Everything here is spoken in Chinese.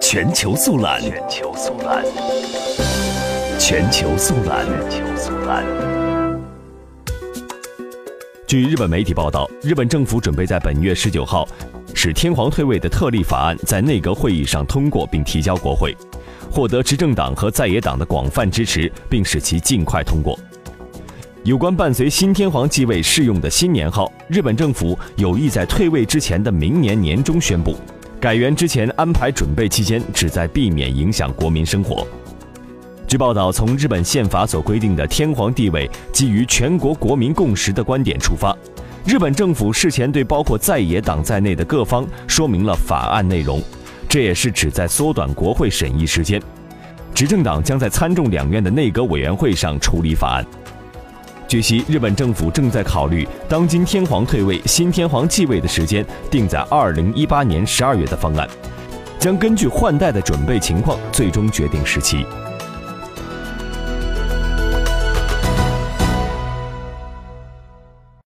全球速览，全球速览，全球速览，全球速览。据日本媒体报道，日本政府准备在本月十九号，使天皇退位的特例法案在内阁会议上通过并提交国会，获得执政党和在野党的广泛支持，并使其尽快通过。有关伴随新天皇继位适用的新年号，日本政府有意在退位之前的明年年中宣布。改元之前安排准备期间，旨在避免影响国民生活。据报道，从日本宪法所规定的天皇地位基于全国国民共识的观点出发，日本政府事前对包括在野党在内的各方说明了法案内容，这也是旨在缩短国会审议时间。执政党将在参众两院的内阁委员会上处理法案。据悉，日本政府正在考虑当今天皇退位、新天皇继位的时间定在二零一八年十二月的方案，将根据换代的准备情况最终决定时期。